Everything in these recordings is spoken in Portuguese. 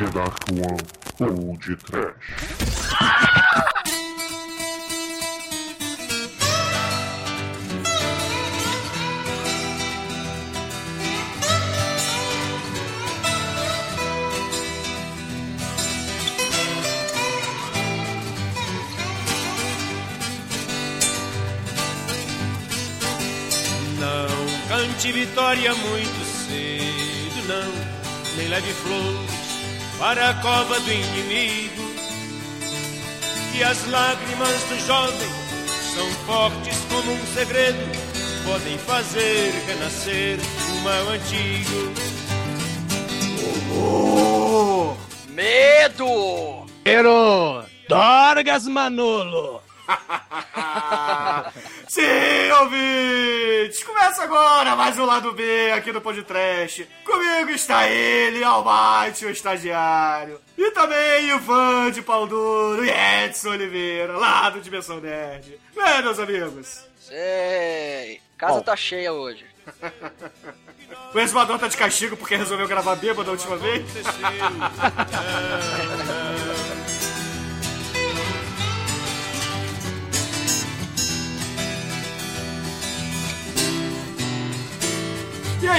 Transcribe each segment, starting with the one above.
The Dark One ou de Trash. Não cante vitória muito cedo, não, nem leve flores para a cova do inimigo. Que as lágrimas do jovem são fortes como um segredo, podem fazer renascer o mal antigo. Oh, Medo! Pero, Dorgas Manolo. Sim, ouvintes! Começa agora mais um lado B aqui no Podcast. Comigo está ele, Almighty, o estagiário. E também Ivan de Pau Duro e Edson Oliveira, lá do Dimensão Nerd. É, meus amigos? Sei. Casa tá cheia hoje. O exumador tá de castigo porque resolveu gravar bêbado da última vez.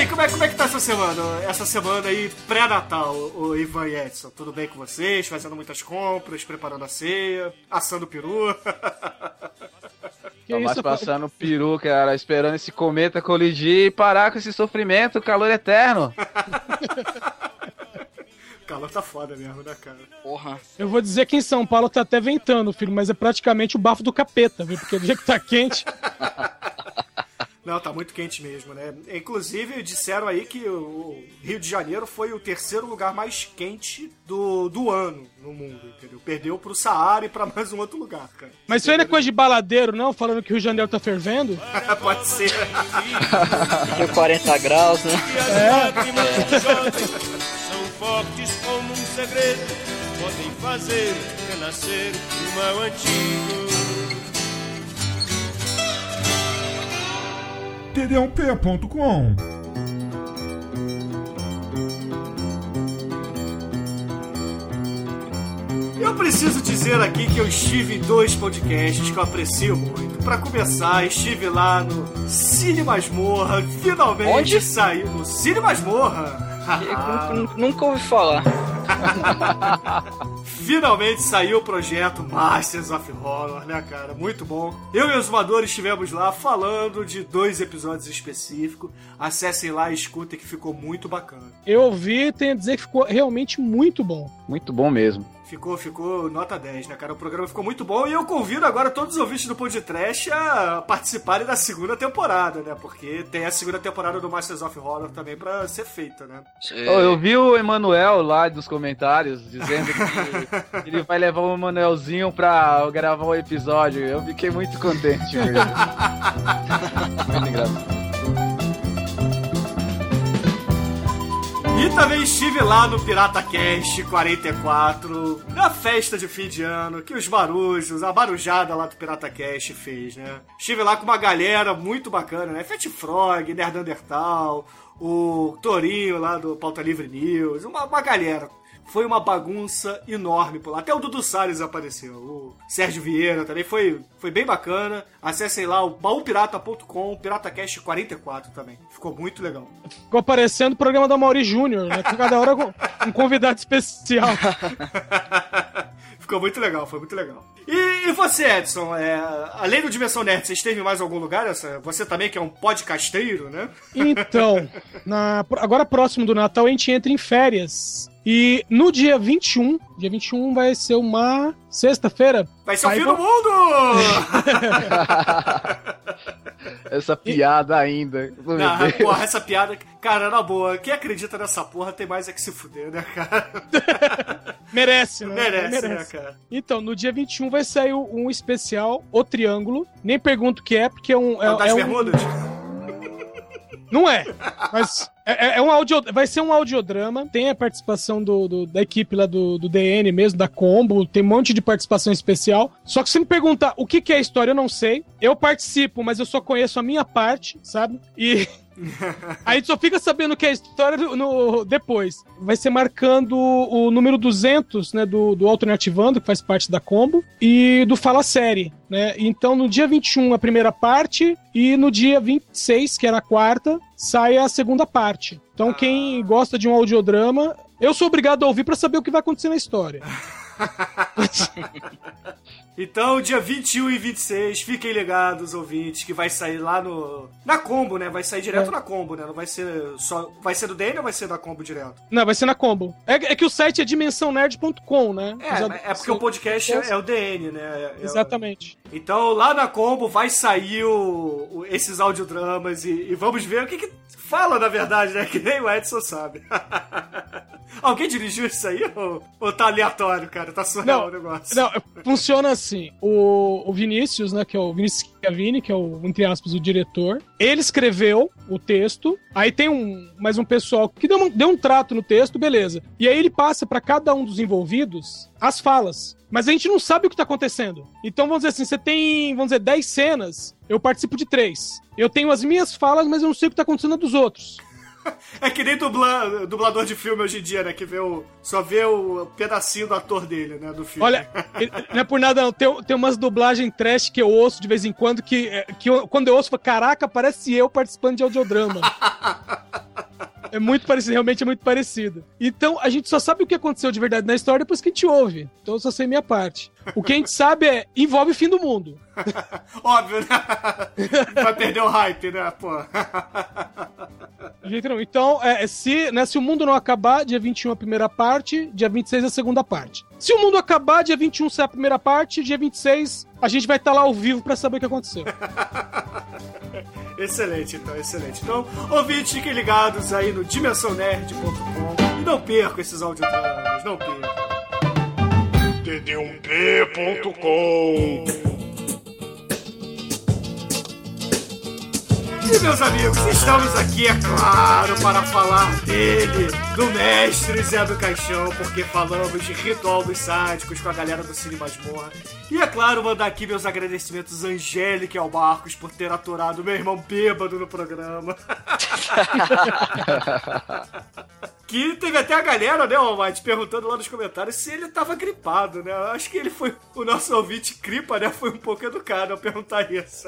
aí, como é, como é que tá essa semana? Essa semana aí, pré-natal, o Ivan e Edson. Tudo bem com vocês? Fazendo muitas compras, preparando a ceia, assando peru. Que Tô mais isso, passando peru, cara, esperando esse cometa colidir e parar com esse sofrimento, calor eterno. o calor tá foda mesmo, né, cara? Porra. Eu vou dizer que em São Paulo tá até ventando, filho, mas é praticamente o bafo do capeta, viu? Porque do jeito que tá quente. Não, tá muito quente mesmo, né? Inclusive, disseram aí que o Rio de Janeiro foi o terceiro lugar mais quente do, do ano no mundo, entendeu? Perdeu pro Saara e pra mais um outro lugar, cara. Mas isso aí não é coisa de baladeiro, não? Falando que o Rio de Janeiro tá fervendo? Pode ser. Tinha 40 graus, né? E as lágrimas do jovem são fortes como um segredo, podem fazer renascer o mal antigo. td1p.com Eu preciso dizer aqui que eu estive em dois podcasts que eu aprecio muito. Pra começar, estive lá no Cine Masmorra, finalmente Onde? saiu no Cine Masmorra. Nunca ouvi falar. Finalmente saiu o projeto Masters of Horror, né, cara? Muito bom. Eu e os voadores estivemos lá falando de dois episódios específicos. Acessem lá e escutem que ficou muito bacana. Eu ouvi e tenho a dizer que ficou realmente muito bom. Muito bom mesmo. Ficou, ficou nota 10, né, cara? O programa ficou muito bom e eu convido agora todos os ouvintes do podcast a participarem da segunda temporada, né? Porque tem a segunda temporada do Masters of Horror também pra ser feita, né? Ô, eu vi o Emanuel lá dos comentários dizendo que ele vai levar o Emanuelzinho pra gravar um episódio. Eu fiquei muito contente muito engraçado. E também estive lá no Pirata Cast 44, na festa de fim de ano, que os barujos, a barujada lá do Pirata Cast fez, né? Estive lá com uma galera muito bacana, né? Fat Frog, Nerdandertal, o Torinho lá do Pauta Livre News, uma, uma galera. Foi uma bagunça enorme por lá. Até o Dudu Salles apareceu. O Sérgio Vieira também. Foi, foi bem bacana. Acessem lá o baupirata.com, PirataCast 44 também. Ficou muito legal. Ficou aparecendo o programa da Mauri Júnior, né? Cada hora um convidado especial. Ficou muito legal, foi muito legal. E, e você, Edson, é, além do Dimensão Nerd, você esteve em mais algum lugar? Essa, você também que é um podcasteiro, né? Então, na- agora próximo do Natal a gente entra em férias. E no dia 21, dia 21 vai ser uma sexta-feira. Vai ser o fim do mundo! Essa piada ainda. Meu Não, Deus. porra, essa piada, cara, na boa, quem acredita nessa porra tem mais é que se fuder, né, cara? Merece, né? Merece, né, cara? Então, no dia 21 vai sair um especial, O Triângulo. Nem pergunto o que é, porque é um. É o das um- bermudas? Não é. Mas é, é- é um audio, vai ser um audiodrama. Tem a participação do, do- da equipe lá do, do DN mesmo, da Combo. Tem um monte de participação especial. Só que se me perguntar o que, que é a história, eu não sei. Eu participo, mas eu só conheço a minha parte, sabe? E A gente só fica sabendo que é a história no, depois. Vai ser marcando o número 200, né, do, do Alternativando, que faz parte da combo, e do Fala Série, né? Então, no dia 21, a primeira parte, e no dia 26, que era a quarta, sai a segunda parte. Então, quem gosta de um audiodrama, eu sou obrigado a ouvir pra saber o que vai acontecer na história. Então, dia 21 e 26, fiquem ligados, ouvintes, que vai sair lá no. Na combo, né? Vai sair direto É. na combo, né? Não vai ser só. Vai ser do DN ou vai ser da combo direto? Não, vai ser na combo. É, é que o site é dimensãonerd.com, né? É, Mas a- é porque o podcast é, é o DN, né? É- é- Exatamente. Então, lá na combo vai sair o, o- esses audiodramas e, e vamos ver o que, que fala, na verdade, né? Que nem o Edson sabe. Alguém dirigiu isso aí ou, ou tá aleatório, cara? Tá surreal Não, o negócio. Não, funciona assim. O, o Vinícius, né, que é o Vinícius Chiavini, que é o, entre aspas, o diretor, ele escreveu o texto, aí tem um, mais um pessoal que deu um, deu um trato no texto, beleza. E aí ele passa pra cada um dos envolvidos as falas. Mas a gente não sabe o que tá acontecendo. Então vamos dizer assim, você tem, vamos dizer, 10 cenas, eu participo de três. Eu tenho as minhas falas, mas eu não sei o que tá acontecendo dos outros. É que nem dubla, dublador de filme hoje em dia, né? Que vê o, só vê o pedacinho do ator dele, né? Do filme. Olha, não é por nada não. Tem, tem umas dublagens trash que eu ouço de vez em quando que, é, que eu- quando eu ouço, eu falo, caraca, parece eu participando de audiodrama. É muito parecido, realmente é muito parecido. Então, a gente só sabe o que aconteceu de verdade na história depois que a gente ouve. Então, eu só sei minha parte. O que a gente sabe é, envolve o fim do mundo. Óbvio, né? Vai perder o hype, né? Pô. Então, é, se, né, se o mundo não acabar, dia 21 a primeira parte, dia 26 a segunda parte. Se o mundo acabar, dia 21 sai a primeira parte, dia 26 a gente vai estar lá ao vivo pra saber o que aconteceu. Excelente, então, excelente. Então, ouvintes, fiquem ligados aí no dimensãonerd.com e não percam esses audiodramas, não percam. td1p.com E meus amigos, estamos aqui, é claro, para falar dele, do mestre Zé do Caixão, porque falamos de Ritual dos Sádicos com a galera do Cine Masmorra. E é claro, mandar aqui meus agradecimentos a Angélica e ao Marcos por ter aturado meu irmão bêbado no programa. Que teve até a galera, né, Almighty, perguntando lá nos comentários se ele tava gripado, né? Eu acho que ele foi. O nosso ouvinte gripa, né? Foi um pouco educado ao perguntar isso.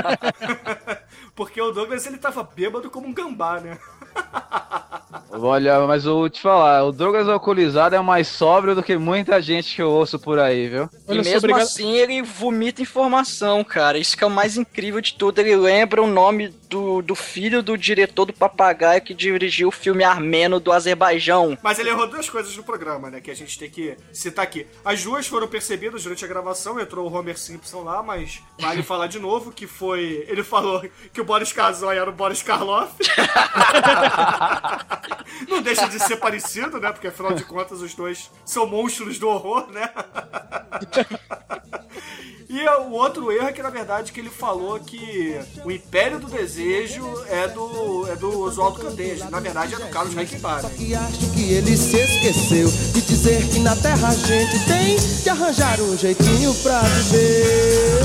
Porque o Douglas ele tava bêbado como um gambá, né? Olha, mas eu vou te falar, o Douglas alcoolizado é mais sóbrio do que muita gente que eu ouço por aí, viu? Olha e mesmo obrigado. assim ele vomita informação, cara. Isso que é o mais incrível de tudo. Ele lembra o nome do, do filho do diretor do Papagaio que dirigiu o filme armeno do Azerbaijão. Mas ele errou duas coisas no programa, né? Que a gente tem que citar aqui. As duas foram percebidas durante a gravação, entrou o Homer Simpson lá, mas vale falar de novo que foi. Ele falou que o Boris Casoy era o Boris Karloff. Não deixa de ser parecido, né? Porque afinal de contas os dois são monstros do horror, né? E o outro erro é que, na verdade, que ele falou que o Império do Desejo é do, é do Oswaldo Candeja. Na verdade, é do Carlos Reichenbach. Só que acho que ele se esqueceu de dizer que na terra a gente tem que arranjar um jeitinho pra viver.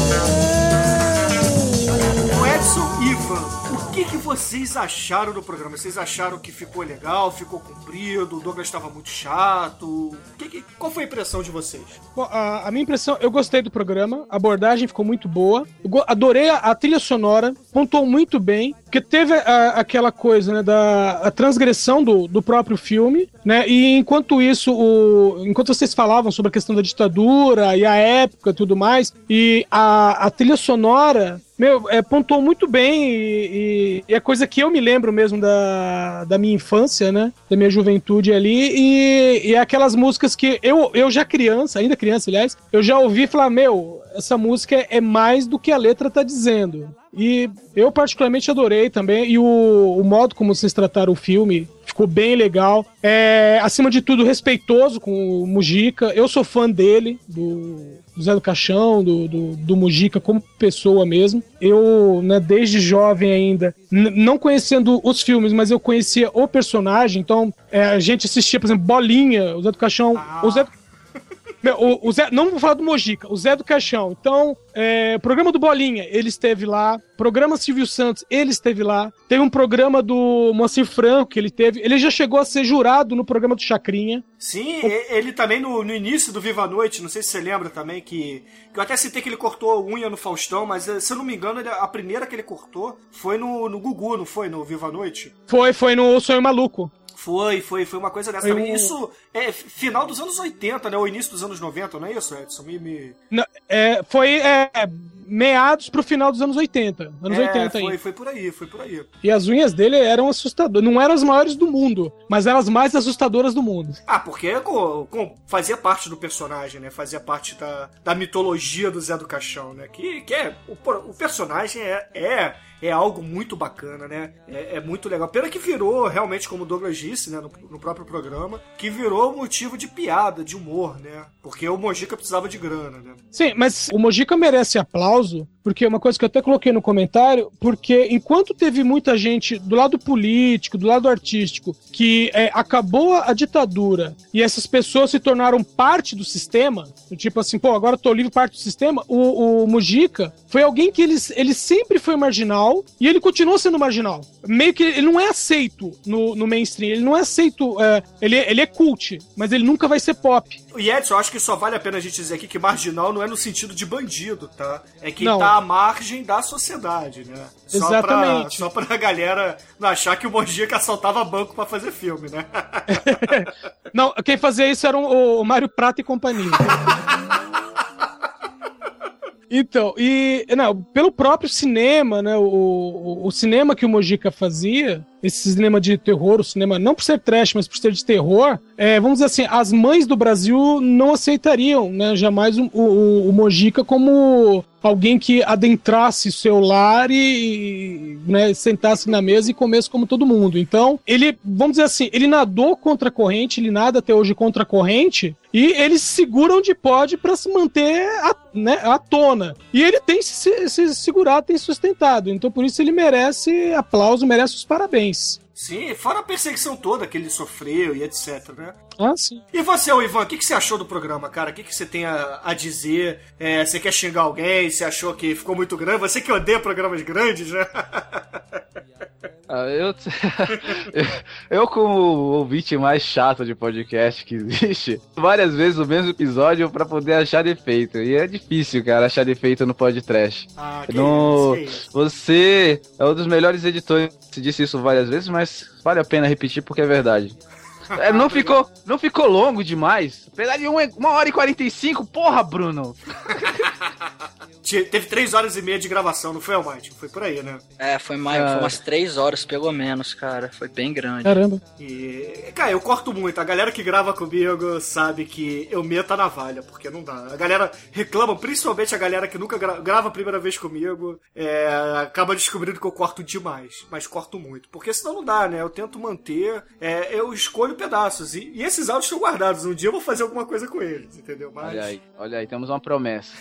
O Edson Ivan, o que, que vocês acharam do programa? Vocês acharam que ficou legal, ficou comprido, o Douglas estava muito chato? Que que- qual foi a impressão de vocês? Bom, a, a minha impressão, eu gostei do programa, a abordagem ficou muito boa, eu adorei a, a trilha sonora, pontuou muito bem, porque teve a- aquela coisa, né, da transgressão do, do próprio filme, né, e enquanto isso, o, enquanto vocês falavam sobre a questão da ditadura e a época tudo mais, e a, a trilha sonora meu, é, pontuou muito bem e- e é coisa que eu me lembro mesmo da, da minha infância, né? Da minha juventude ali. E, e é aquelas músicas que eu, eu já criança, ainda criança, aliás, eu já ouvi falar, meu, essa música é mais do que a letra tá dizendo. E eu particularmente adorei também. E o, o modo como vocês trataram o filme ficou bem legal. É, acima de tudo, respeitoso com o Mujica. Eu sou fã dele, do, do Zé do Caixão, do, do, do Mujica como pessoa mesmo. Eu, né, desde jovem ainda, não conhecendo os filmes, mas eu conhecia o personagem. Então, é, a gente assistia, por exemplo, Bolinha, o Zé do Caixão. O Zé, Meu, o, o Zé, não vou falar do Mojica, o Zé do Caixão. Então, é, programa do Bolinha, ele esteve lá. Programa Silvio Santos, ele esteve lá. Teve um programa do Moacir Franco que ele teve. Ele já chegou a ser jurado no programa do Chacrinha. Sim, ele também no, no início do Viva a Noite, não sei se você lembra também, que, que eu até citei que ele cortou unha no Faustão, mas eh, se eu não me engano, ele- a primeira que ele cortou foi no, no Gugu, não foi? No Viva a Noite? Foi, foi no Sonho Maluco. Foi, foi, foi uma coisa dessa também. um- Isso é final dos anos 80, né? Ou início dos anos 90, não é isso, Edson? Me, me... Não, é, foi é, meados pro final dos anos 80. Anos é, 80 foi, aí. foi por aí, foi por aí. E as unhas dele eram assustadoras. Não eram as maiores do mundo, mas eram as mais assustadoras do mundo. Ah, porque co- fazia parte do personagem, né? Fazia parte da, da mitologia do Zé do Caixão, né? Que, que é. O, o personagem é, é, é algo muito bacana, né? É, é muito legal. Pena que virou, realmente, como o Douglas disse, né? No, no próprio programa, que virou motivo de piada, de humor, né? Porque o Mojica precisava de grana, né? Sim, mas o Mojica merece aplauso, porque é uma coisa que eu até coloquei no comentário, porque enquanto teve muita gente do lado político, do lado artístico, que é, acabou a ditadura e essas pessoas se tornaram parte do sistema, tipo assim, pô, agora eu tô livre parte do sistema, o, o Mujica foi alguém que ele, ele sempre foi marginal e ele continua sendo marginal. Meio que ele não é aceito no, no mainstream, ele não é aceito, é, ele, ele é cult, mas ele nunca vai ser pop. E Edson, eu acho que só vale a pena a gente dizer aqui que marginal não é no sentido de bandido, tá? É quem Não. tá à margem da sociedade, né? Só Exatamente. Pra, só pra galera não achar que o Mojica assaltava banco pra fazer filme, né? Não, quem fazia isso era o, o Mário Prata e companhia. Então, e não, pelo próprio cinema, né? O, o, o cinema que o Mojica fazia, esse cinema de terror, o cinema não por ser trash, mas por ser de terror, é, vamos dizer assim, as mães do Brasil não aceitariam, né? Jamais o, o, o Mojica como alguém que adentrasse seu lar e né, sentasse na mesa e comesse como todo mundo. Então, ele, vamos dizer assim, ele nadou contra a corrente, ele nada até hoje contra a corrente, e eles se seguram onde pode para se manter né, à tona. E ele tem se, se segurado, tem sustentado. Então, por isso, ele merece aplauso, merece os parabéns. Sim, fora a perseguição toda que ele sofreu e etc, né? Ah, sim. E você, Ivan, o que, que você achou do programa, cara? O que, que você tem a, a dizer? É, você quer xingar alguém? Você achou que ficou muito grande? Você que odeia programas grandes, né? Ah, eu, eu, como o ouvinte mais chato de podcast que existe, várias vezes o mesmo episódio pra poder achar defeito. E é difícil, cara, achar defeito no podcast. Ah, que No-. Você é um dos melhores editores. Você disse isso várias vezes, mas vale a pena repetir porque é verdade. É, não, ficou, não ficou longo demais. Apesar de uma, uma hora e 45, porra, Bruno. Te- Teve três horas e meia de gravação, não foi, Almighty? Foi por aí, né? É, foi, mais, Ah. foi umas três horas, pelo menos, cara. Foi bem grande. Caramba. E, cara, eu corto muito. A galera que grava comigo sabe que eu meto a navalha, porque não dá. A galera reclama, principalmente a galera que nunca gra- grava a primeira vez comigo, é, acaba descobrindo que eu corto demais. Mas corto muito. Porque senão não dá, né? Eu tento manter, é, eu escolho pedaços. E, e esses áudios estão guardados. Um dia eu vou fazer alguma coisa com eles, entendeu? Mas. Olha aí, olha aí, temos uma promessa.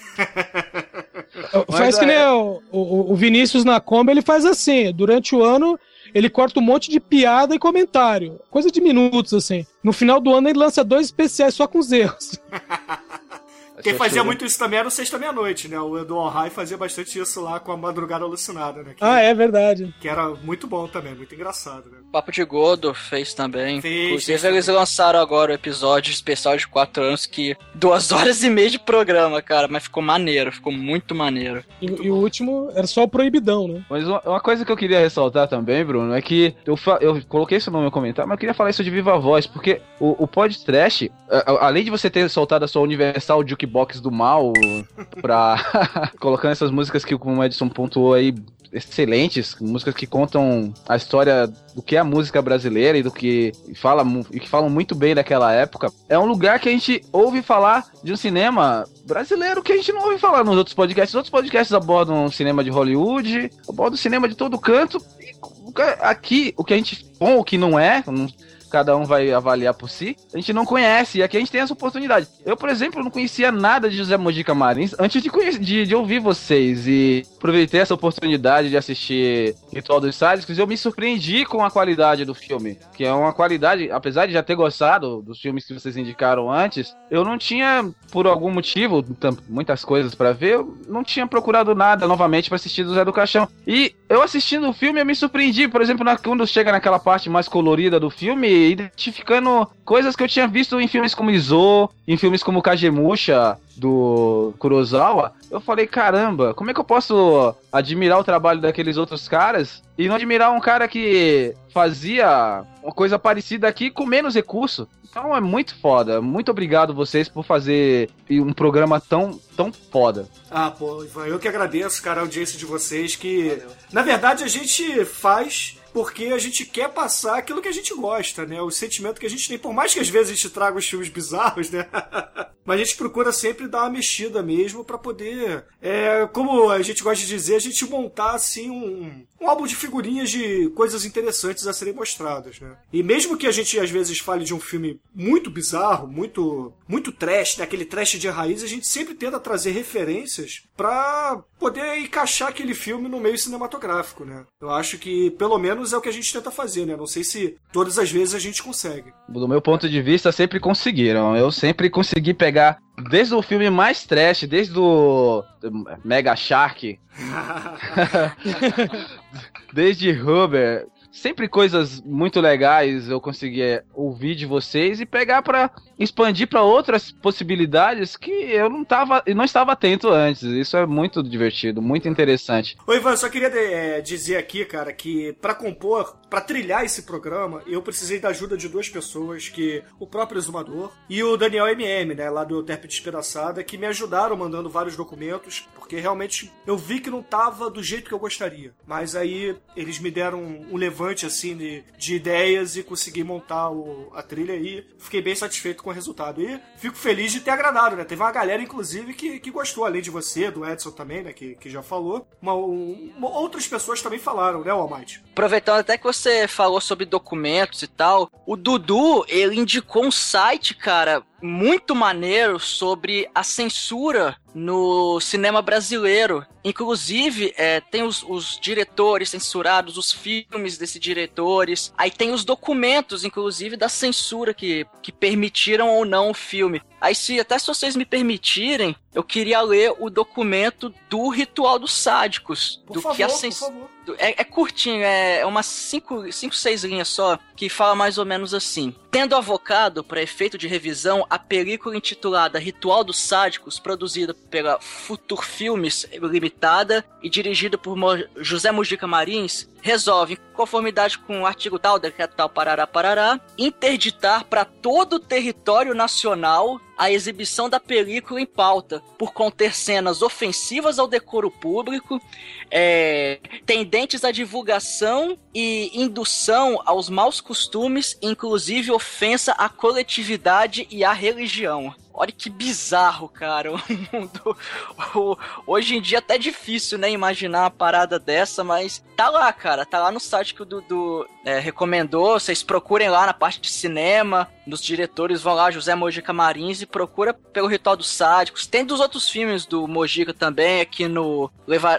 Faz que é- nem o, o, o Vinícius na Kombi, ele faz assim. Durante o ano, ele corta um monte de piada e comentário. Coisa de minutos, assim. No final do ano, ele lança dois especiais só com os erros. Quem Você fazia muito isso também era o Sexta Meia-Noite, né? O Edu Alhai fazia bastante isso lá com a Madrugada Alucinada, né? Que, Ah, é verdade. que era muito bom também, muito engraçado, né? Papo de Gordo fez também. Fez, Inclusive, fez eles lançaram agora o episódio especial de 4 anos, que duas horas e meia de programa, cara. Mas ficou maneiro, ficou muito maneiro. E, e o último era só o proibidão, né? Mas uma, uma coisa que eu queria ressaltar também, Bruno, é que eu, eu coloquei isso no meu comentário, mas eu queria falar isso de viva voz, porque o, o podcast, além de você ter soltado a sua Universal Jukebox do mal, pra. colocando essas músicas que o Edson pontuou aí, excelentes, músicas que contam a história do que é a música brasileira e do que fala e que falam muito bem daquela época. É um lugar que a gente ouve falar de um cinema brasileiro que a gente não ouve falar nos outros podcasts. Os outros podcasts abordam o cinema de Hollywood, abordam o cinema de todo canto. E aqui, o que a gente bom, o que não é, cada um vai avaliar por si. A gente não conhece, e aqui a gente tem essa oportunidade. Eu, por exemplo, não conhecia nada de José Mojica Marins antes de, conhecer, de, de ouvir vocês, e aproveitei essa oportunidade de assistir Ritual dos Sádicos, eu me surpreendi com a qualidade do filme, que é uma qualidade, apesar de já ter gostado dos filmes que vocês indicaram antes, eu não tinha, por algum motivo, muitas coisas para ver, eu não tinha procurado nada novamente para assistir do Zé do Caixão. E eu assistindo o filme, eu me surpreendi, por exemplo, na, quando chega naquela parte mais colorida do filme, identificando coisas que eu tinha visto em filmes como Izo, em filmes como Kagemusha, do Kurosawa, eu falei, caramba, como é que eu posso admirar o trabalho daqueles outros caras e não admirar um cara que fazia uma coisa parecida aqui com menos recurso? Então é muito foda. Muito obrigado vocês por fazer um programa tão, tão foda. Ah, pô, Ivan, eu que agradeço, cara, a audiência de vocês, que Valeu. na verdade a gente faz porque a gente quer passar aquilo que a gente gosta, né? O sentimento que a gente tem. Por mais que às vezes a gente traga os filmes bizarros, né? Mas a gente procura sempre dar uma mexida mesmo para poder, é, como a gente gosta de dizer, a gente montar assim um, um álbum de figurinhas de coisas interessantes a serem mostradas, né? E mesmo que a gente às vezes fale de um filme muito bizarro, muito muito trash, né? aquele trash de raiz, a gente sempre tenta trazer referências para poder encaixar aquele filme no meio cinematográfico, né? Eu acho que pelo menos é o que a gente tenta fazer, né? Não sei se todas as vezes a gente consegue. Do meu ponto de vista, sempre conseguiram. Eu sempre consegui pegar pegar desde o filme mais trash, desde o Mega Shark, desde Rubber, sempre coisas muito legais eu conseguia ouvir de vocês e pegar para expandir para outras possibilidades que eu não tava não estava atento antes. Isso é muito divertido, muito interessante. Oi, Ivan, só queria é, dizer aqui, cara, que para compor, para trilhar esse programa, eu precisei da ajuda de duas pessoas, que o próprio Exumador e o Daniel MM, né, lá do Terp Despedaçada, que me ajudaram mandando vários documentos, porque realmente eu vi que não tava do jeito que eu gostaria. Mas aí eles me deram um levante assim de, de ideias e consegui montar o, a trilha e fiquei bem satisfeito com o resultado. E fico feliz de ter agradado, né? Teve uma galera, inclusive, que, que gostou, além de você, do Edson também, né? Que, que já falou. Uma, um, outras pessoas também falaram, né, Almighty? Aproveitando até que você falou sobre documentos e tal, o Dudu, ele indicou um site, cara, muito maneiro sobre a censura no cinema brasileiro. Inclusive, é, tem os, os, diretores censurados, os filmes desses diretores, aí tem os documentos, inclusive, da censura que, que permitiram ou não o filme. Aí, se até se vocês me permitirem, eu queria ler o documento do Ritual dos Sádicos. Por do favor, que a cens... é, é, curtinho, é, é umas 5, cinco, seis linhas só, que fala mais ou menos assim. Tendo avocado, para efeito de revisão, a película intitulada Ritual dos Sádicos, produzida pela Futur Filmes Limitada e dirigida por José Mujica Marins, resolve, em conformidade com o artigo tal, decreto tal, parará, parará, interditar para todo o território nacional a exibição da película em pauta, por conter cenas ofensivas ao decoro público, é, tendentes à divulgação e indução aos maus costumes, inclusive ofensa à coletividade e à religião. Olha que bizarro, cara. O mundo. Hoje em dia é até difícil, né? Imaginar uma parada dessa, mas tá lá, cara. Tá lá no site que o Dudu é, recomendou. Vocês procurem lá na parte de cinema. Nos diretores vão lá, José Mojica Marins, e procura pelo Ritual dos Sádicos. Tem dos outros filmes do Mojica também, aqui no,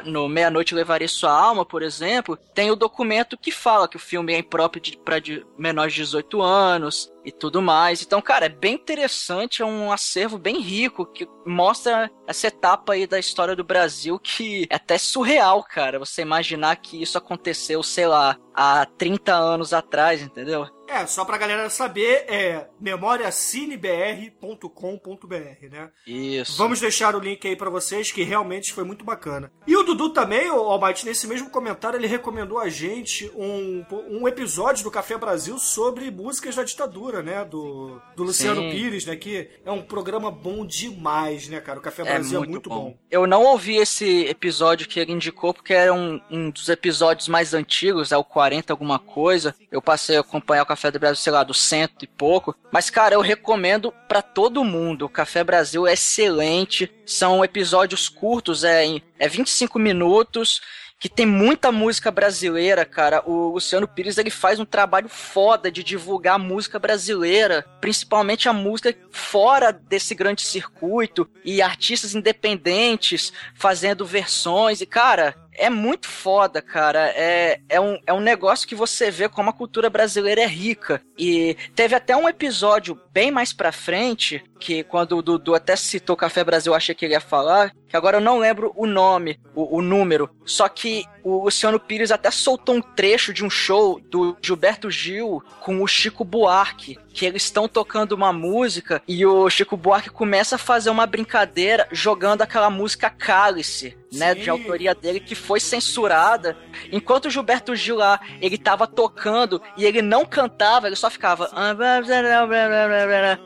no Meia-Noite Levarei Sua Alma, por exemplo. Tem o documento que fala que o filme é impróprio para menores de 18 anos e tudo mais. Então, cara, é bem interessante, é um acervo bem rico que mostra essa etapa aí da história do Brasil que é até surreal, cara. Você imaginar que isso aconteceu, sei lá, há 30 anos atrás, entendeu? É, só pra galera saber, é memoriacinebr.com.br, né? Isso. Vamos deixar o link aí para vocês, que realmente foi muito bacana. E o Dudu também, o Almighty, nesse mesmo comentário, ele recomendou a gente um, um episódio do Café Brasil sobre músicas da ditadura, né? Do, do Luciano Sim. Pires, né? Que é um programa bom demais, né, cara? O Café é Brasil é muito, é muito bom. bom. Eu não ouvi esse episódio que ele indicou, porque era um, um dos episódios mais antigos, é o 40 alguma coisa. Eu passei a acompanhar o Café do Brasil, sei lá, do cento e pouco. Mas, cara, eu recomendo para todo mundo. O Café Brasil é excelente. São episódios curtos, é, é 25 minutos que tem muita música brasileira, cara. O Luciano Pires ele faz um trabalho foda de divulgar a música brasileira, principalmente a música fora desse grande circuito e artistas independentes fazendo versões. E, cara, é muito foda, cara. É, é, um, é um negócio que você vê como a cultura brasileira é rica. E teve até um episódio bem mais pra frente, que quando o Dudu até citou Café Brasil, eu achei que ele ia falar, que agora eu não lembro o nome, o, o número. Só que o Luciano Pires até soltou um trecho de um show do Gilberto Gil com o Chico Buarque, que eles estão tocando uma música e o Chico Buarque começa a fazer uma brincadeira jogando aquela música Cálice, né, de autoria dele que foi censurada. Enquanto o Gilberto Gil lá, ele tava tocando e ele não cantava, ele só ficava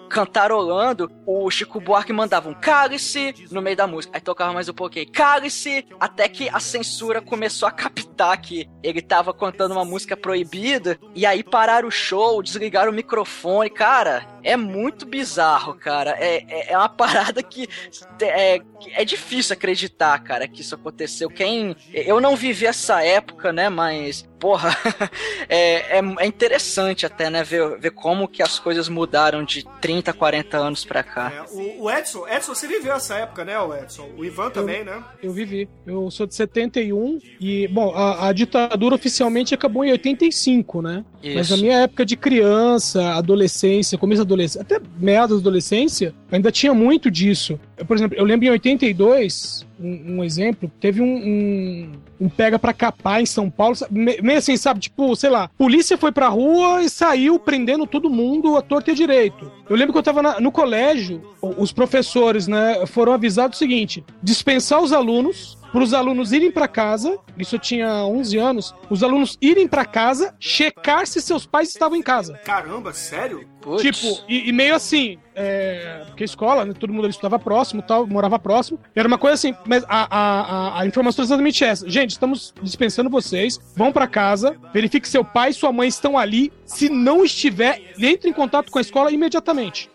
cantarolando, o Chico Buarque mandava um cálice no meio da música. Aí tocava mais um pouquinho, cálice, até que a censura começou a captar que ele tava cantando uma música proibida, e aí pararam o show, desligaram o microfone. Cara, é muito bizarro, cara. É, é, é uma parada que é, é difícil acreditar, cara, que isso aconteceu. Quem. Eu não vivi essa época, né, mas porra, é, é, é, interessante até, né, ver, ver como que as coisas mudaram de 30, 40 anos pra cá. É, o, o, Edson, Edson, você viveu essa época, né, o Edson? O Ivan também, eu, né? Eu vivi. Eu sou de 71 e, bom, a, a ditadura oficialmente acabou em 85, né? Isso. Mas a minha época de criança, adolescência, começo da adolescência, até meados da adolescência, ainda tinha muito disso. Eu, por exemplo, eu lembro em 82, um, um exemplo, teve um, um, um, pega pra capar em São Paulo, meio assim, sabe? Tipo, sei lá, polícia foi pra rua e saiu prendendo todo mundo a torto e a direito. Eu lembro que eu tava na, no colégio, os professores, né, foram avisados o seguinte: dispensar os alunos, para os alunos irem para casa, isso eu tinha 11 anos, os alunos irem para casa, checar se seus pais estavam em casa. Caramba, sério? Puts. Tipo, e, e, meio assim, é, porque escola, né, todo mundo estudava próximo tal, morava próximo, era uma coisa assim, mas a, a, a, informação é exatamente essa. Gente, estamos dispensando vocês, vão para casa, verifique se seu pai e sua mãe estão ali, se não estiver, entre em contato com a escola imediatamente.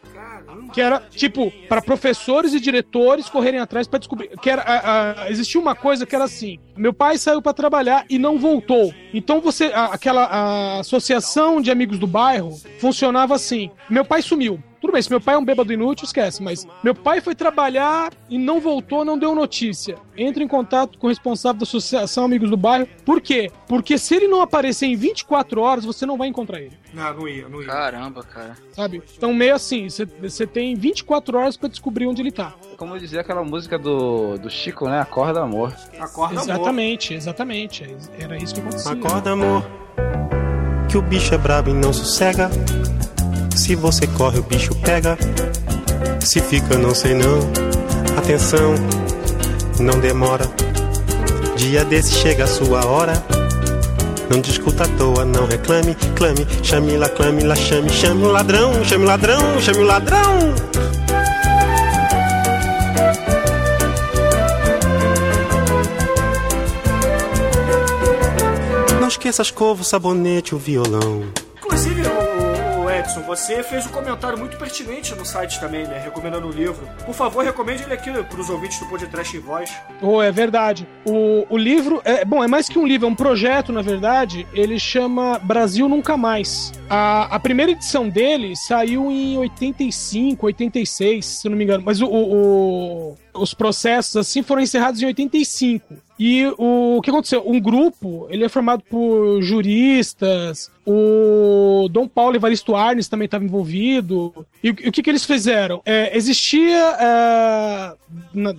Que era tipo para professores e diretores correrem atrás para descobrir. Que era a, a, existia uma coisa que era assim meu pai saiu para trabalhar e não voltou. Então você a, aquela associação de amigos do bairro funcionava assim meu pai sumiu tudo bem, se meu pai é um bêbado inútil, esquece, mas meu pai foi trabalhar e não voltou, não deu notícia. Entre em contato com o responsável da Associação Amigos do Bairro. Por quê? Porque se ele não aparecer em 24 horas, você não vai encontrar ele. Não, não ia, não ia. Caramba, cara. Sabe? Então, meio assim, você tem 24 horas para descobrir onde ele tá. Como dizia aquela música do, do Chico, né? Acorda Amor. Acorda Exatamente, amor. exatamente. Era isso que acontecia. Acorda Amor, que o bicho é brabo e não sossega. Se você corre, o bicho pega. Se fica, não sei não. Atenção, não demora. Dia desse chega a sua hora. Não discuta à toa, não reclame, clame, chame lá, clame lá, chame, chame o ladrão, chame o ladrão, chame o ladrão. Não esqueça as escova, o sabonete, o violão. Inclusive, Você fez um comentário muito pertinente no site também, né? Recomendando o livro. Por favor, recomende ele aqui para os ouvintes do Podcast em Voz. Oh, é verdade. O, o livro, é bom, é mais que um livro, é um projeto, na verdade. Ele chama Brasil Nunca Mais. A, a primeira edição dele saiu em 85, 86, se não me engano. Mas o, o, o os processos assim foram encerrados em 85. E o, o que aconteceu? Um grupo, ele é formado por juristas, o Dom Paulo Evaristo Arnes também estava envolvido. E o, o que, que eles fizeram? É, existia é, na,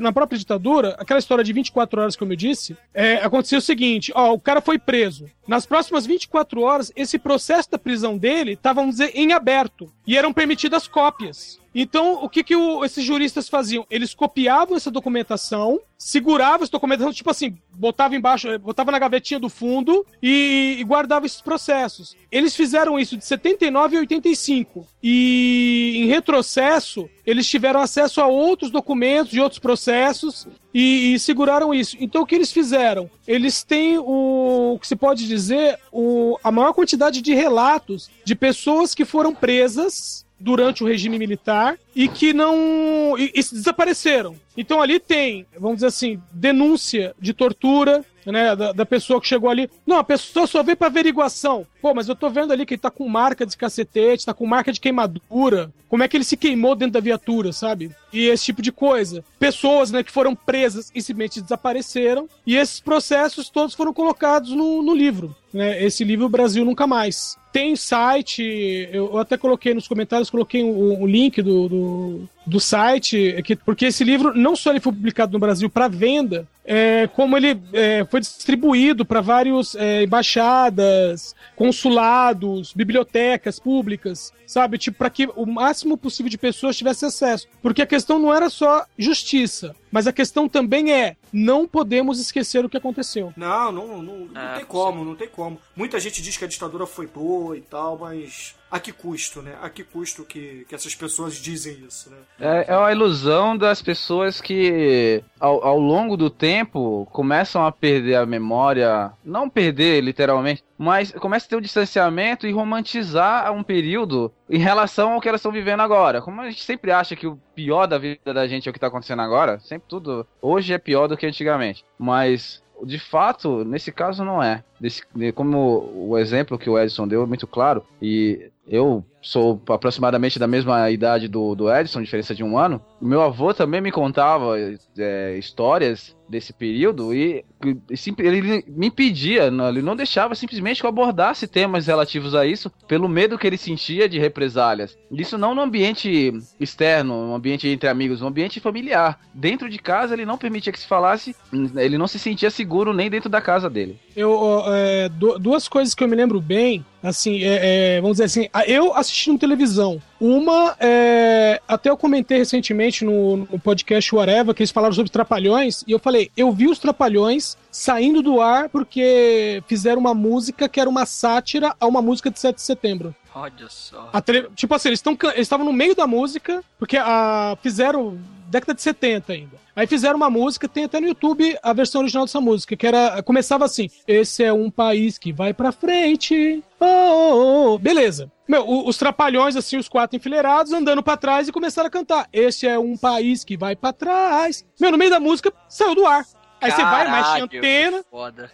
na, própria ditadura, aquela história de 24 horas, como eu disse, é, acontecia o seguinte: ó, o cara foi preso. Nas próximas 24 horas, esse processo da prisão dele estava, vamos dizer, em aberto. E eram permitidas cópias. Então, o que, que o, esses juristas faziam? Eles copiavam essa documentação, seguravam essa documentação, tipo assim, botava embaixo, eh, botava na gavetinha do fundo e, e guardava esses processos. Eles fizeram isso de 79 a 85. E em retrocesso, eles tiveram acesso a outros documentos de outros processos e, e, seguraram isso. Então o que eles fizeram? Eles têm o, o que se pode dizer o, a maior quantidade de relatos de pessoas que foram presas durante o regime militar e que não. E, e desapareceram. Então ali tem, vamos dizer assim, denúncia de tortura, né? Da, da pessoa que chegou ali. Não, a pessoa só veio pra averiguação. Pô, mas eu tô vendo ali que ele tá com marca de cacetete, tá com marca de queimadura. Como é que ele se queimou dentro da viatura, sabe? E esse tipo de coisa. Pessoas, né, que foram presas e simplesmente desapareceram. E esses processos todos foram colocados no, no livro. Né? Esse livro Brasil Nunca Mais. Tem site, eu até coloquei nos comentários, coloquei o, o link do, do, do site, que, porque esse livro não só ele foi publicado no Brasil para venda, é, como ele é, foi distribuído para várias é, embaixadas, consulados, bibliotecas públicas, sabe? Tipo, para que o máximo possível de pessoas tivesse acesso. Porque a questão não era só justiça, mas a questão também é: não podemos esquecer o que aconteceu. Não, não, não, não É, tem como, não tem como. Muita gente diz que a ditadura foi boa e tal, mas a que custo, né? A que custo que, que essas pessoas dizem isso, né? É, é uma ilusão das pessoas que, ao, ao longo do tempo, começam a perder a memória. Não perder, literalmente, mas começa a ter um distanciamento e romantizar um período em relação ao que elas estão vivendo agora. Como a gente sempre acha que o pior da vida da gente é o que tá acontecendo agora, sempre tudo. Hoje é pior do que antigamente. Mas. De fato, nesse caso não é. Desse- de- como o exemplo que o Edson deu é muito claro, e eu sou aproximadamente da mesma idade do, do Edson, diferença de um ano. Meu avô também me contava é, histórias desse período e, e ele me impedia, não- ele não deixava simplesmente que eu abordasse temas relativos a isso, pelo medo que ele sentia de represálias. Isso não no ambiente externo, no ambiente entre amigos, no ambiente familiar. Dentro de casa ele não permitia que se falasse, ele não se sentia seguro nem dentro da casa dele. Eu, é, du- duas coisas que eu me lembro bem, assim, é, é, vamos dizer assim, eu assistindo televisão. Uma, é, até eu comentei recentemente no, no podcast Whatever, que eles falaram sobre Trapalhões, e eu falei, eu vi os Trapalhões saindo do ar porque fizeram uma música que era uma sátira a uma música de 7 de setembro. Olha só. Tele- Tipo assim, eles estavam no meio da música, porque a, fizeram década de 70 ainda. Aí fizeram uma música, tem até no YouTube a versão original dessa música, que era começava assim: Esse é um país que vai pra frente. Oh, oh, oh. Beleza. Meu, os trapalhões, assim, os quatro enfileirados, andando pra trás e começaram a cantar. Esse é um país que vai pra trás. Meu, no meio da música, saiu do ar. Aí você vai, mexe antena, Foda.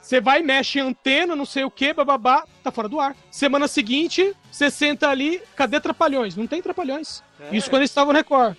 você vai, mexe antena, não sei o que, bababá, tá fora do ar. Semana seguinte, você senta ali, cadê Trapalhões? Não tem Trapalhões. Isso quando eles estavam no Record.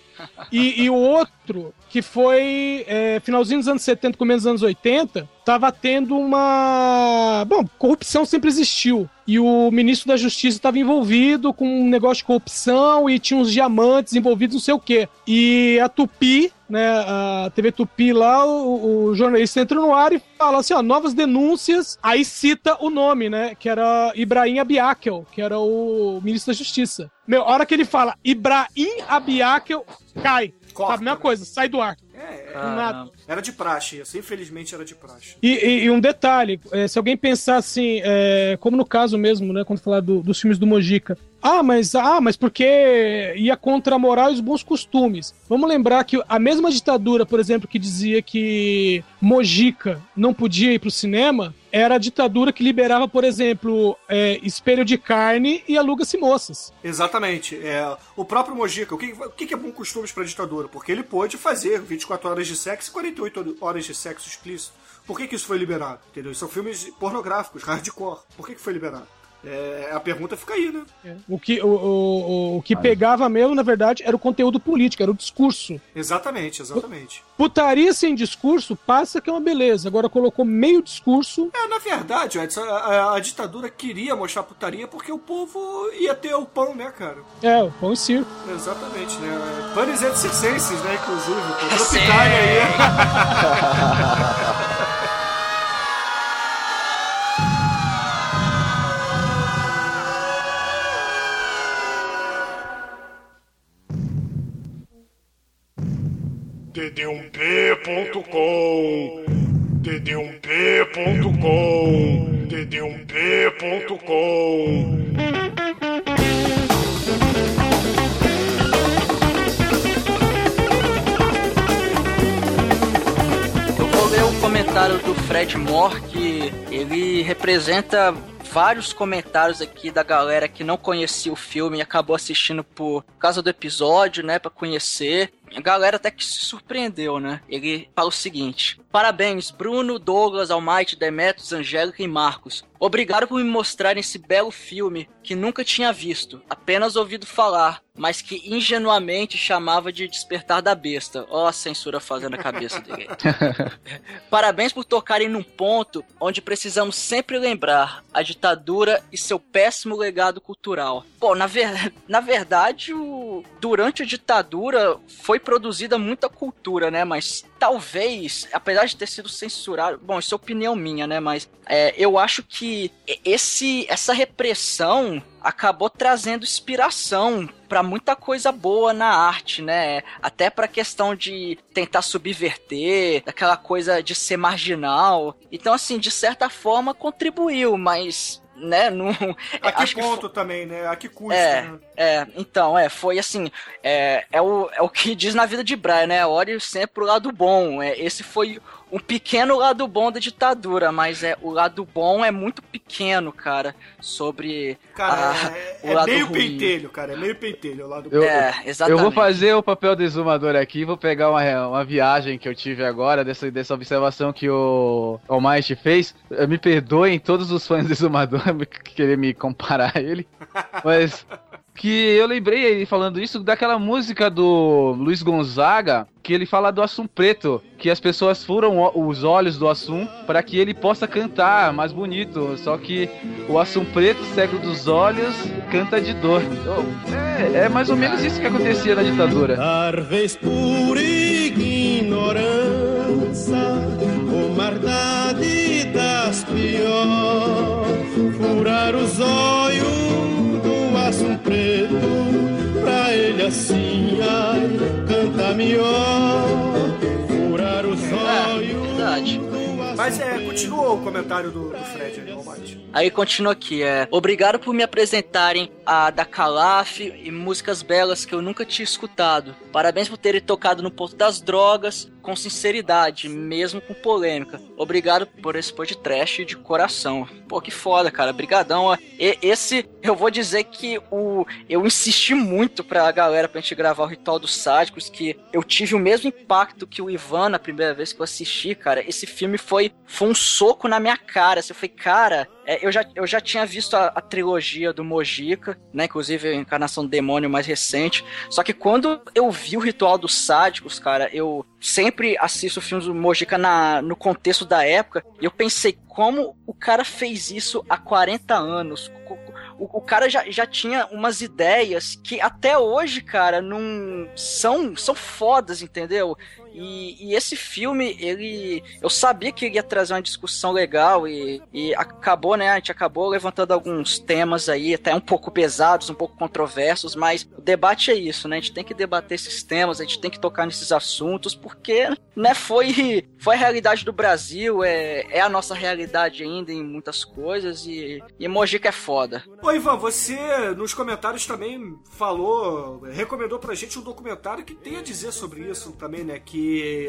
E, e o outro, que foi é, finalzinho dos anos 70, começo dos anos 80, tava tendo uma. Bom, corrupção sempre existiu. E o ministro da Justiça estava envolvido com um negócio de corrupção e tinha uns diamantes envolvidos, não sei o quê. E a Tupi, né, a TV Tupi lá, o, o jornalista entra no ar e fala assim, ó, novas denúncias, aí cita o nome, né, que era Ibrahim Abiakel, que era o ministro da Justiça. Meu, a hora que ele fala Ibrahim Abiakel, cai. Corta. Sabe, a mesma coisa, sai do ar. É, Nada. era de praxe isso. Infelizmente era de praxe. E, e- e um detalhe, é, se alguém pensar assim, é, como no caso mesmo, né, quando falar do- dos filmes do Mojica, ah, mas ah, mas porque ia contra a moral e os bons costumes. Vamos lembrar que a mesma ditadura, por exemplo, que dizia que Mojica não podia ir pro cinema, era a ditadura que liberava, por exemplo, é, espelho de carne e aluga-se moças. Exatamente. É, o próprio Mojica, o que, o que é bom costumes pra ditadura? Porque ele pôde fazer 24 horas de sexo e 48 horas de sexo explícito. Por que, que isso foi liberado? Entendeu? São filmes pornográficos, hardcore. Por que, que foi liberado? É, a pergunta fica aí, né? O que, o, o, o que pegava mesmo, na verdade, era o conteúdo político, era o discurso. Exatamente, exatamente. Putaria sem discurso passa que é uma beleza. Agora colocou meio discurso. É, na verdade, Edson, a, a- a ditadura queria mostrar putaria porque o povo ia ter o pão, né, cara? É, o pão e circo. Exatamente, né? Panis et circenses, né, inclusive. Pô, Tropicália aí. dd1p.com dd1p.com dd1p.com Eu vou ler um comentário do Fred Moore que ele representa vários comentários aqui da galera que não conhecia o filme e acabou assistindo por causa do episódio, né, Pra conhecer. A galera até que se surpreendeu, né? Ele fala o seguinte: Parabéns, Bruno, Douglas, Almighty, Demetrius, Angélica e Marcos. Obrigado por me mostrar esse belo filme que nunca tinha visto, apenas ouvido falar, mas que ingenuamente chamava de Despertar da Besta. Ó, a censura fazendo a cabeça dele. Parabéns por tocarem num ponto onde precisamos sempre lembrar a ditadura e seu péssimo legado cultural. Pô, na, ver... na verdade, o... durante a ditadura foi produzida muita cultura, né? Mas talvez, apesar de ter sido censurado, bom, isso é opinião minha, né? Mas é, eu acho que esse, essa repressão acabou trazendo inspiração para muita coisa boa na arte, né? Até para questão de tentar subverter, aquela coisa de ser marginal. Então, assim, de certa forma contribuiu, mas né? Não, a que ponto que também, né? A que custo, é, né? É, então, é, foi assim, é, é, o, é o que diz na vida de Brian, né? Olhe sempre pro lado bom. É, esse foi um pequeno lado bom da ditadura, mas é o lado bom é muito pequeno, cara, sobre cara, a, é, o é lado meio ruim. pentelho, cara, é meio pentelho o lado eu, bom. É, exatamente. Eu vou fazer o papel do exumador aqui, vou pegar uma, uma viagem que eu tive agora, dessa, dessa observação que o Almighty fez. Me perdoem todos os fãs do exumador querer me comparar a ele, mas que eu lembrei ele falando isso daquela música do Luiz Gonzaga, que ele fala do Assum Preto, que as pessoas furam os olhos do Assum para que ele possa cantar mais bonito. Só que o Assum Preto, cego dos olhos, canta de dor. Então, é, é mais ou menos isso que acontecia na ditadura. Talvez por ignorância, ou maldade das pior, furar os olhos ai, canta melhor, furar os olhos. É, verdade. Mas é, continua o comentário do, do Fred aí, Aí continua aqui, é. Obrigado por me apresentarem a da Calaf e músicas belas que eu nunca tinha escutado. Parabéns por terem tocado no ponto das drogas com sinceridade, mesmo com polêmica. Obrigado por esse podcast de coração. Pô, que foda, cara. Brigadão. E, esse, eu vou dizer que o eu insisti muito pra galera pra gente gravar o Ritual dos Sádicos, que eu tive o mesmo impacto que o Ivan na primeira vez que eu assisti, cara. Esse filme foi, foi um soco na minha cara. Você foi, cara, é, eu, já, eu já tinha visto a, a, trilogia do Mojica, né? Inclusive a encarnação do demônio mais recente. Só que quando eu vi o Ritual dos Sádicos, cara, eu sempre assisto filmes do Mojica na, no contexto da época. E eu pensei, como o cara fez isso há 40 anos? O, o, cara já, já tinha umas ideias que até hoje, cara, não são, são fodas, entendeu? E, e, esse filme, ele. Eu sabia que ele ia trazer uma discussão legal e, e acabou, né? A gente acabou levantando alguns temas aí, até um pouco pesados, um pouco controversos, mas o debate é isso, né? A gente tem que debater esses temas, a gente tem que tocar nesses assuntos, porque, né, foi, foi a realidade do Brasil, é, é a nossa realidade ainda em muitas coisas e, e Mojica é foda. Ô, Ivan, você nos comentários também falou, recomendou pra gente um documentário que tem a dizer sobre isso também, né? Que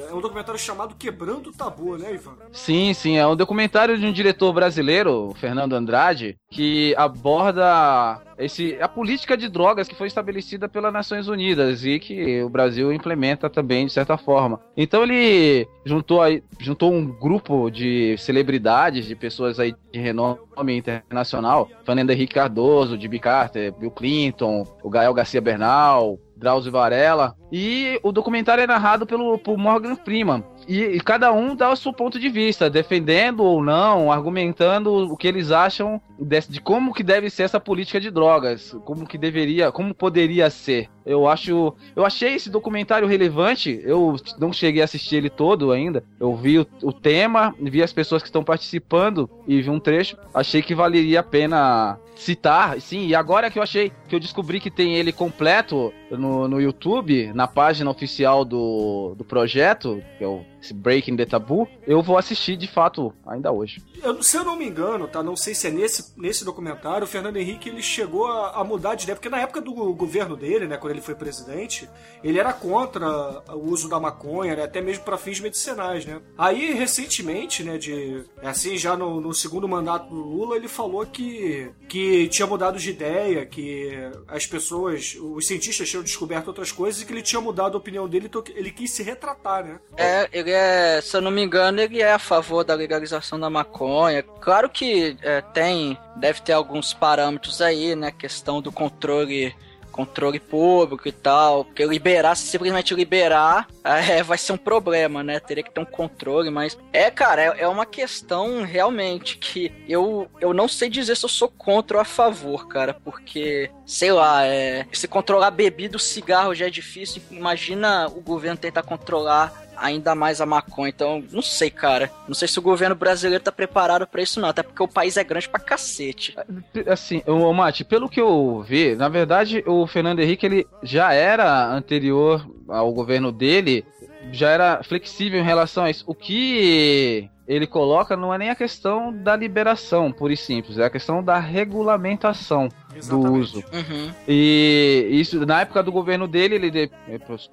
é um documentário chamado Quebrando o Tabu, né, Ivan? Sim, sim. É um documentário de um diretor brasileiro, Fernando Andrade, que aborda esse, a política de drogas que foi estabelecida pelas Nações Unidas e que o Brasil implementa também de certa forma. Então ele juntou, aí, juntou um grupo de celebridades, de pessoas aí de renome internacional, Fernando Henrique Cardoso, Jimmy Carter, Bill Clinton, o Gael Garcia Bernal, Drauzio Varela. E o documentário é narrado pelo por Morgan Freeman. E, e, cada um dá o seu ponto de vista, defendendo ou não, argumentando o que eles acham de, de, como que deve ser essa política de drogas, como que deveria, como poderia ser. Eu acho, eu achei esse documentário relevante. Eu não cheguei a assistir ele todo ainda. Eu vi o, o tema, vi as pessoas que estão participando e vi um trecho. Achei que valeria a pena citar, sim. E agora que eu achei que eu descobri que tem ele completo no, no YouTube, na página oficial do, do projeto, que é o esse Breaking the Tabu, eu vou assistir de fato ainda hoje. Eu, se eu não me engano, tá? Não sei se é nesse, nesse documentário, o Fernando Henrique ele chegou a, a mudar de ideia, porque na época do governo dele, né, quando ele foi presidente, ele era contra o uso da maconha, né, até mesmo para fins medicinais, né? Aí, recentemente, né, de, assim, já no, no, segundo mandato do Lula, ele falou que, que tinha mudado de ideia, que as pessoas, os cientistas tinham descoberto outras coisas e que ele tinha mudado a opinião dele, então ele quis se retratar, né? É, ele é, se eu não me engano, ele é a favor da legalização da maconha. Claro que é, tem, deve ter alguns parâmetros aí, né? Questão do controle controle público e tal, porque liberar, se simplesmente liberar, é, vai ser um problema, né? Teria que ter um controle, mas é, cara, é, é, uma questão realmente que eu, eu não sei dizer se eu sou contra ou a favor, cara, porque, sei lá, é, se controlar bebida, o cigarro já é difícil, imagina o governo tentar controlar ainda mais a maconha. Então, não sei, cara. Não sei se o governo brasileiro tá preparado para isso, não. Até porque o país é grande pra cacete. Assim, o Mate, pelo que eu vi, na verdade, o Fernando Henrique ele já era anterior ao governo dele, já era flexível em relação a isso. O que ele coloca não é nem a questão da liberação, pura e simples, é a questão da regulamentação Exatamente. do uso. Uhum. E isso, na época do governo dele, ele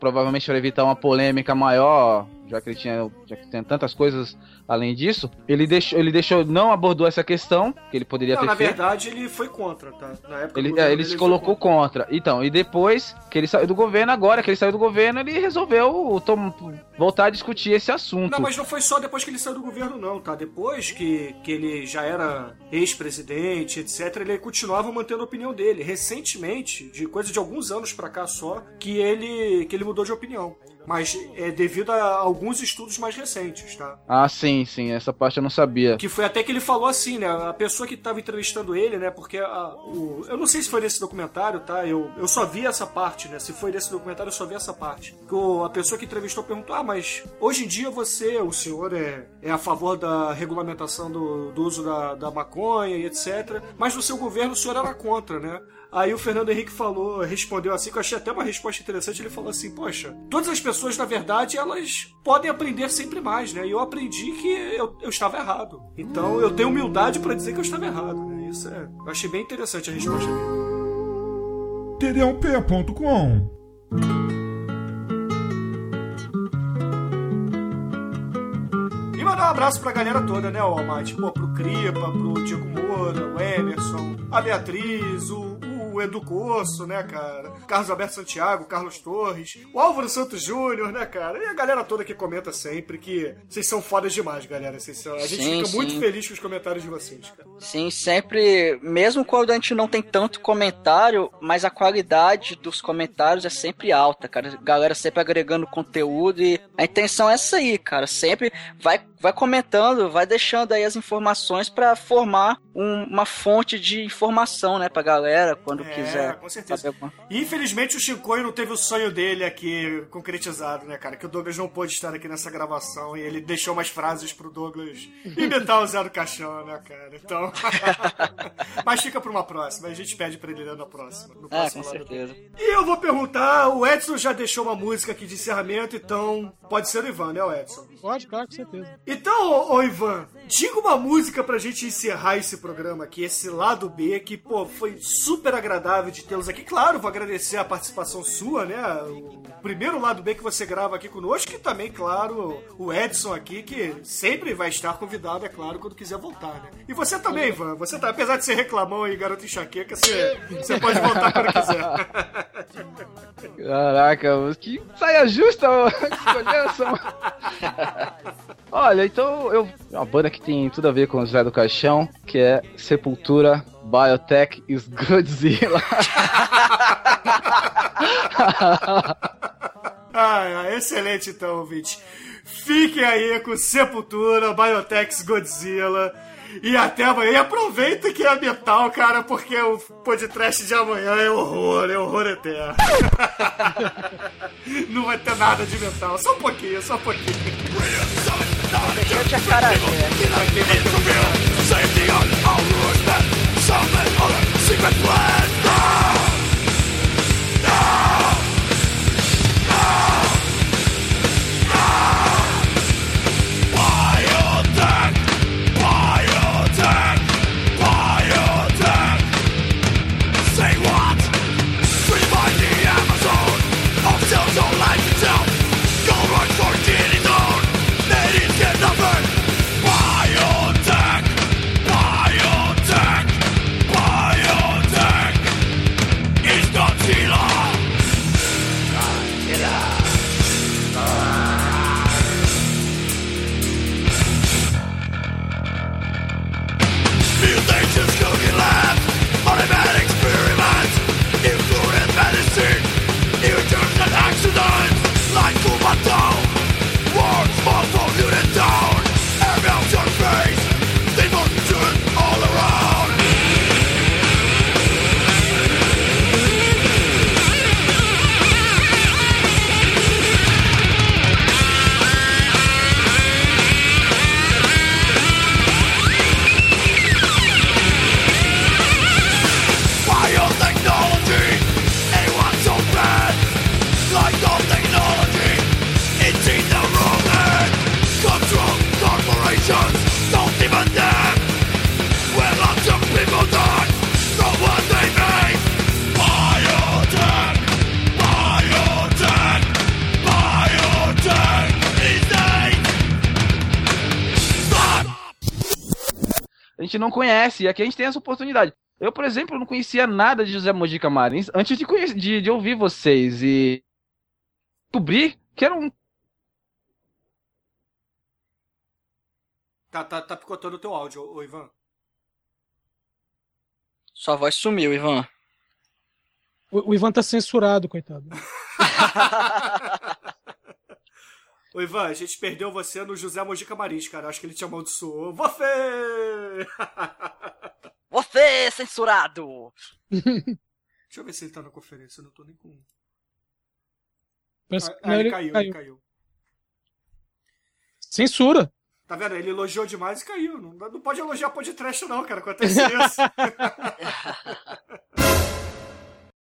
provavelmente para evitar uma polêmica maior, já que ele tinha, já que tem tantas coisas além disso, ele deixou, ele deixou, não abordou essa questão, que ele poderia não, ter na feito. Na verdade, ele foi contra, tá? Na época ele, é, ele se colocou contra. contra. Então, e depois que ele saiu do governo, agora que ele saiu do governo, ele resolveu tom, voltar a discutir esse assunto. Não, mas não foi só depois que ele saiu do governo, não, tá? Depois que, que ele já era ex-presidente, etc., ele continuava mantendo a opinião dele. Recentemente, de coisa de alguns anos para cá só, que ele, que ele mudou de opinião mas é devido a alguns estudos mais recentes, tá? Ah, sim, sim, essa parte eu não sabia. Que foi até que ele falou assim, né? A pessoa que estava entrevistando ele, né? Porque a, o, eu não sei se foi nesse documentário, tá? Eu, eu só vi essa parte, né? Se foi nesse documentário, eu só vi essa parte. Que o, a pessoa que entrevistou perguntou: Ah, mas hoje em dia você, o senhor, é, é a favor da regulamentação do, do uso da, da maconha e etc. Mas no seu governo o senhor era contra, né? Aí o Fernando Henrique falou, respondeu assim, que eu achei até uma resposta interessante. Ele falou assim: Poxa, todas as pessoas, na verdade, elas podem aprender sempre mais, né? E eu aprendi que eu, eu estava errado. Então eu tenho humildade para dizer que eu estava errado, né? Isso é. Eu achei bem interessante a resposta dele. td1p.com E mandar um abraço pra galera toda, né, Almighty? Pô, pro Cripa, pro Diego Moura, o Emerson, a Beatriz, o, o Edu Corso, né, cara? Carlos Alberto Santiago, Carlos Torres, o Álvaro Santos Júnior, né, cara? E a galera toda que comenta sempre que vocês são fodas demais, galera. São... A gente sim, fica sim. muito feliz com os comentários de vocês, cara. Sim, sempre, mesmo quando a gente não tem tanto comentário, mas a qualidade dos comentários é sempre alta, cara. A galera sempre agregando conteúdo e a intenção é essa aí, cara. Sempre vai vai comentando, vai deixando aí as informações para formar um, uma fonte de informação, né, pra galera, quando é, quiser. Com certeza. Alguma... Infelizmente o Chicoio não teve o sonho dele aqui concretizado, né, cara? Que o Douglas não pôde estar aqui nessa gravação e ele deixou umas frases pro Douglas imitar o Zé do Caixão, né, cara? Então. Mas fica pra uma próxima, a gente pede pra ele ler na próxima. No próximo é, com certeza. E eu vou perguntar, o Edson já deixou uma música aqui de encerramento, então pode ser o Ivan, né, o Edson? Pode, claro, com certeza. Então, ô, Ivan, diga uma música pra gente encerrar esse programa aqui, esse lado B, que, pô, foi super agradável de tê-los aqui. Claro, vou agradecer a participação sua, né? O primeiro lado B que você grava aqui conosco, e também, claro, o Edson aqui, que sempre vai estar convidado, é claro, quando quiser voltar, né? E você também, Ivan, você tá, apesar de ser reclamão e garoto enxaqueca, você, você pode voltar quando quiser. Caraca, que saia justa escolher essa. Olha, então eu. Uma banda que tem tudo a ver com o Zé do Caixão, que é Sepultura Biotech is Godzilla. ah, excelente então, ouvinte. Fiquem aí com Sepultura, Biotech Godzilla. E até amanhã. E aproveita que é metal, cara, porque o podcast de amanhã é horror, é horror eterno. Não vai ter nada de metal. Só um pouquinho, só um pouquinho. Gente não conhece, e aqui a gente tem essa oportunidade. Eu, por exemplo, não conhecia nada de José Mojica Marins antes de, conhecer, de, de ouvir vocês e descobri que era um Tá, tá, tá picotando o teu áudio, ô, ô Ivan. Sua voz sumiu, Ivan. O, o Ivan tá censurado, coitado. Ô Ivan, a gente perdeu você no José Mojica Marins, cara. Acho que ele te amaldiçoou. Você! Você, censurado! Deixa eu ver se ele tá na conferência. Eu não tô nem com. Parece- Ah, ele caiu, ele caiu. Censura. Tá vendo? Ele elogiou demais e caiu. Não, não pode elogiar podcast, não, cara. Acontece isso.